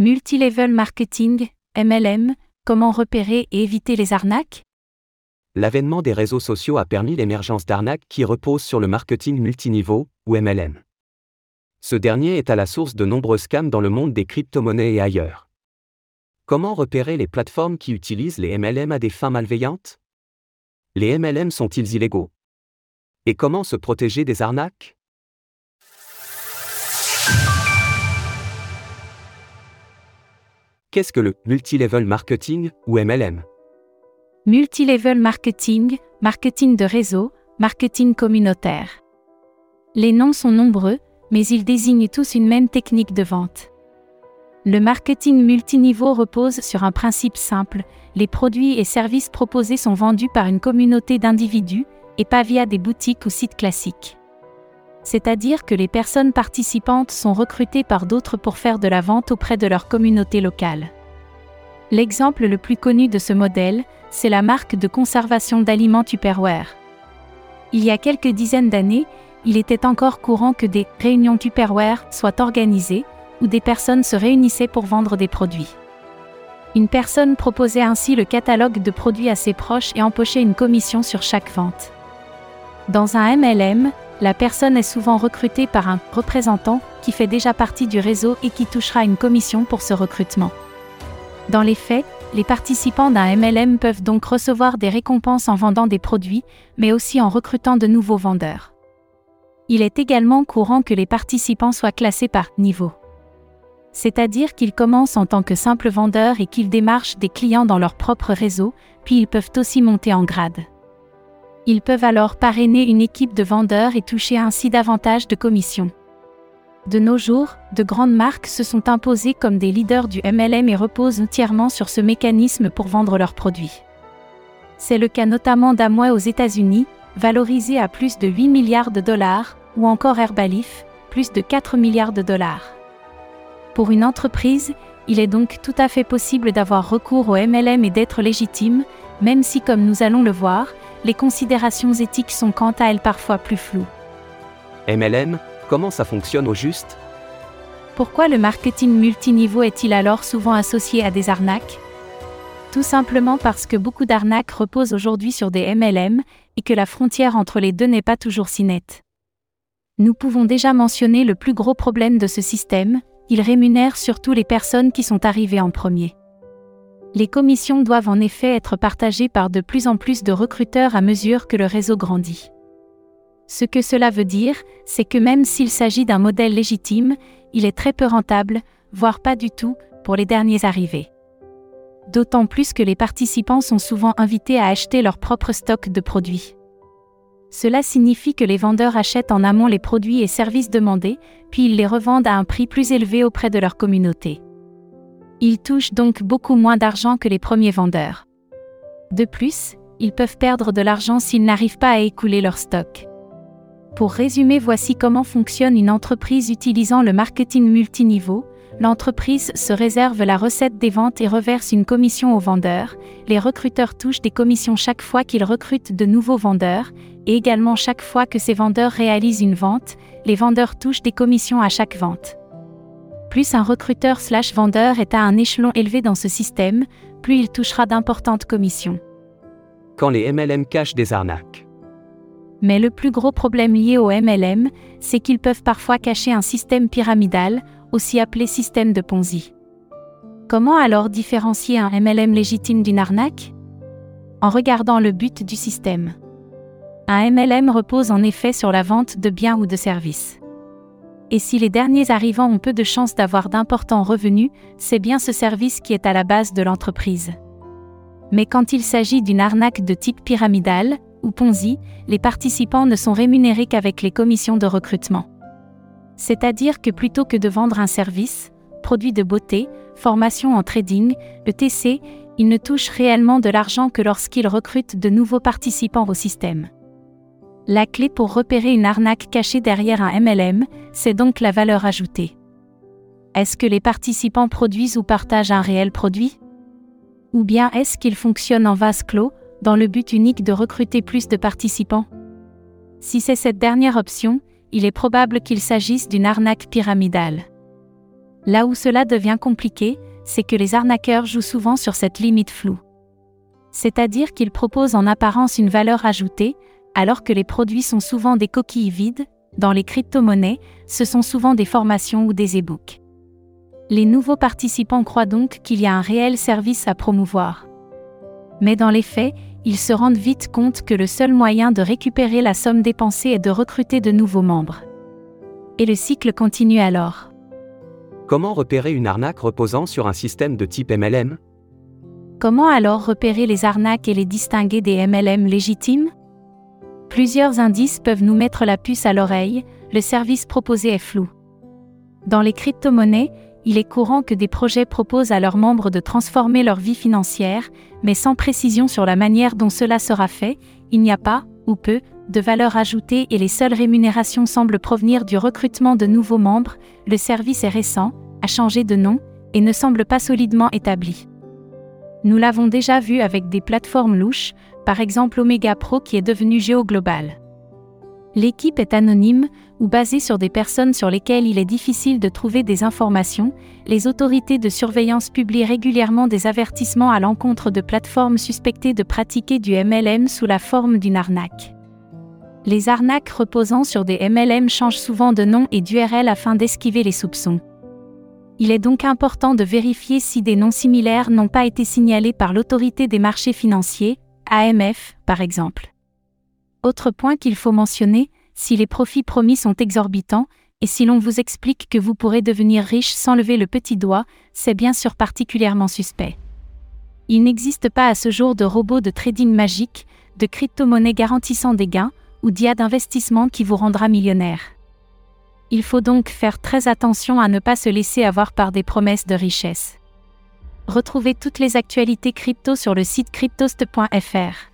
Multilevel marketing, MLM, comment repérer et éviter les arnaques? L'avènement des réseaux sociaux a permis l'émergence d'arnaques qui reposent sur le marketing multiniveau, ou MLM. Ce dernier est à la source de nombreux scams dans le monde des crypto-monnaies et ailleurs. Comment repérer les plateformes qui utilisent les MLM à des fins malveillantes? Les MLM sont-ils illégaux? Et comment se protéger des arnaques? Qu'est-ce que le multilevel marketing ou MLM Multilevel marketing, marketing de réseau, marketing communautaire. Les noms sont nombreux, mais ils désignent tous une même technique de vente. Le marketing multiniveau repose sur un principe simple, les produits et services proposés sont vendus par une communauté d'individus, et pas via des boutiques ou sites classiques. C'est-à-dire que les personnes participantes sont recrutées par d'autres pour faire de la vente auprès de leur communauté locale. L'exemple le plus connu de ce modèle, c'est la marque de conservation d'aliments Tupperware. Il y a quelques dizaines d'années, il était encore courant que des réunions Tupperware soient organisées, où des personnes se réunissaient pour vendre des produits. Une personne proposait ainsi le catalogue de produits à ses proches et empochait une commission sur chaque vente. Dans un MLM, la personne est souvent recrutée par un représentant qui fait déjà partie du réseau et qui touchera une commission pour ce recrutement. Dans les faits, les participants d'un MLM peuvent donc recevoir des récompenses en vendant des produits, mais aussi en recrutant de nouveaux vendeurs. Il est également courant que les participants soient classés par niveau. C'est-à-dire qu'ils commencent en tant que simples vendeurs et qu'ils démarchent des clients dans leur propre réseau, puis ils peuvent aussi monter en grade. Ils peuvent alors parrainer une équipe de vendeurs et toucher ainsi davantage de commissions. De nos jours, de grandes marques se sont imposées comme des leaders du MLM et reposent entièrement sur ce mécanisme pour vendre leurs produits. C'est le cas notamment d'Amway aux États-Unis, valorisé à plus de 8 milliards de dollars, ou encore Herbalif, plus de 4 milliards de dollars. Pour une entreprise, il est donc tout à fait possible d'avoir recours au MLM et d'être légitime, même si comme nous allons le voir, les considérations éthiques sont quant à elles parfois plus floues. MLM, comment ça fonctionne au juste? Pourquoi le marketing multiniveau est-il alors souvent associé à des arnaques? Tout simplement parce que beaucoup d'arnaques reposent aujourd'hui sur des MLM et que la frontière entre les deux n'est pas toujours si nette. Nous pouvons déjà mentionner le plus gros problème de ce système, il rémunère surtout les personnes qui sont arrivées en premier. Les commissions doivent en effet être partagées par de plus en plus de recruteurs à mesure que le réseau grandit. Ce que cela veut dire, c'est que même s'il s'agit d'un modèle légitime, il est très peu rentable, voire pas du tout, pour les derniers arrivés. D'autant plus que les participants sont souvent invités à acheter leur propre stock de produits. Cela signifie que les vendeurs achètent en amont les produits et services demandés, puis ils les revendent à un prix plus élevé auprès de leur communauté. Ils touchent donc beaucoup moins d'argent que les premiers vendeurs. De plus, ils peuvent perdre de l'argent s'ils n'arrivent pas à écouler leur stock. Pour résumer, voici comment fonctionne une entreprise utilisant le marketing multiniveau. L'entreprise se réserve la recette des ventes et reverse une commission aux vendeurs. Les recruteurs touchent des commissions chaque fois qu'ils recrutent de nouveaux vendeurs, et également chaque fois que ces vendeurs réalisent une vente, les vendeurs touchent des commissions à chaque vente. Plus un recruteur slash vendeur est à un échelon élevé dans ce système, plus il touchera d'importantes commissions. Quand les MLM cachent des arnaques. Mais le plus gros problème lié au MLM, c'est qu'ils peuvent parfois cacher un système pyramidal, aussi appelé système de Ponzi. Comment alors différencier un MLM légitime d'une arnaque? En regardant le but du système. Un MLM repose en effet sur la vente de biens ou de services. Et si les derniers arrivants ont peu de chances d'avoir d'importants revenus, c'est bien ce service qui est à la base de l'entreprise. Mais quand il s'agit d'une arnaque de type pyramidal, ou Ponzi, les participants ne sont rémunérés qu'avec les commissions de recrutement. C'est-à-dire que plutôt que de vendre un service, produit de beauté, formation en trading, ETC, ils ne touchent réellement de l'argent que lorsqu'ils recrutent de nouveaux participants au système. La clé pour repérer une arnaque cachée derrière un MLM, c'est donc la valeur ajoutée. Est-ce que les participants produisent ou partagent un réel produit? Ou bien est-ce qu'ils fonctionnent en vase clos, dans le but unique de recruter plus de participants? Si c'est cette dernière option, il est probable qu'il s'agisse d'une arnaque pyramidale. Là où cela devient compliqué, c'est que les arnaqueurs jouent souvent sur cette limite floue. C'est-à-dire qu'ils proposent en apparence une valeur ajoutée, alors que les produits sont souvent des coquilles vides, dans les crypto-monnaies, ce sont souvent des formations ou des e-books. Les nouveaux participants croient donc qu'il y a un réel service à promouvoir. Mais dans les faits, ils se rendent vite compte que le seul moyen de récupérer la somme dépensée est de recruter de nouveaux membres. Et le cycle continue alors. Comment repérer une arnaque reposant sur un système de type MLM Comment alors repérer les arnaques et les distinguer des MLM légitimes? Plusieurs indices peuvent nous mettre la puce à l'oreille, le service proposé est flou. Dans les crypto-monnaies, il est courant que des projets proposent à leurs membres de transformer leur vie financière, mais sans précision sur la manière dont cela sera fait, il n'y a pas, ou peu, de valeur ajoutée et les seules rémunérations semblent provenir du recrutement de nouveaux membres, le service est récent, a changé de nom, et ne semble pas solidement établi. Nous l'avons déjà vu avec des plateformes louches, par exemple Omega Pro qui est devenu GeoGlobal. L'équipe est anonyme ou basée sur des personnes sur lesquelles il est difficile de trouver des informations. Les autorités de surveillance publient régulièrement des avertissements à l'encontre de plateformes suspectées de pratiquer du MLM sous la forme d'une arnaque. Les arnaques reposant sur des MLM changent souvent de nom et d'URL afin d'esquiver les soupçons. Il est donc important de vérifier si des noms similaires n'ont pas été signalés par l'autorité des marchés financiers, AMF par exemple. Autre point qu'il faut mentionner, si les profits promis sont exorbitants, et si l'on vous explique que vous pourrez devenir riche sans lever le petit doigt, c'est bien sûr particulièrement suspect. Il n'existe pas à ce jour de robots de trading magique, de crypto-monnaies garantissant des gains, ou d'IA d'investissement qui vous rendra millionnaire. Il faut donc faire très attention à ne pas se laisser avoir par des promesses de richesse. Retrouvez toutes les actualités crypto sur le site cryptost.fr.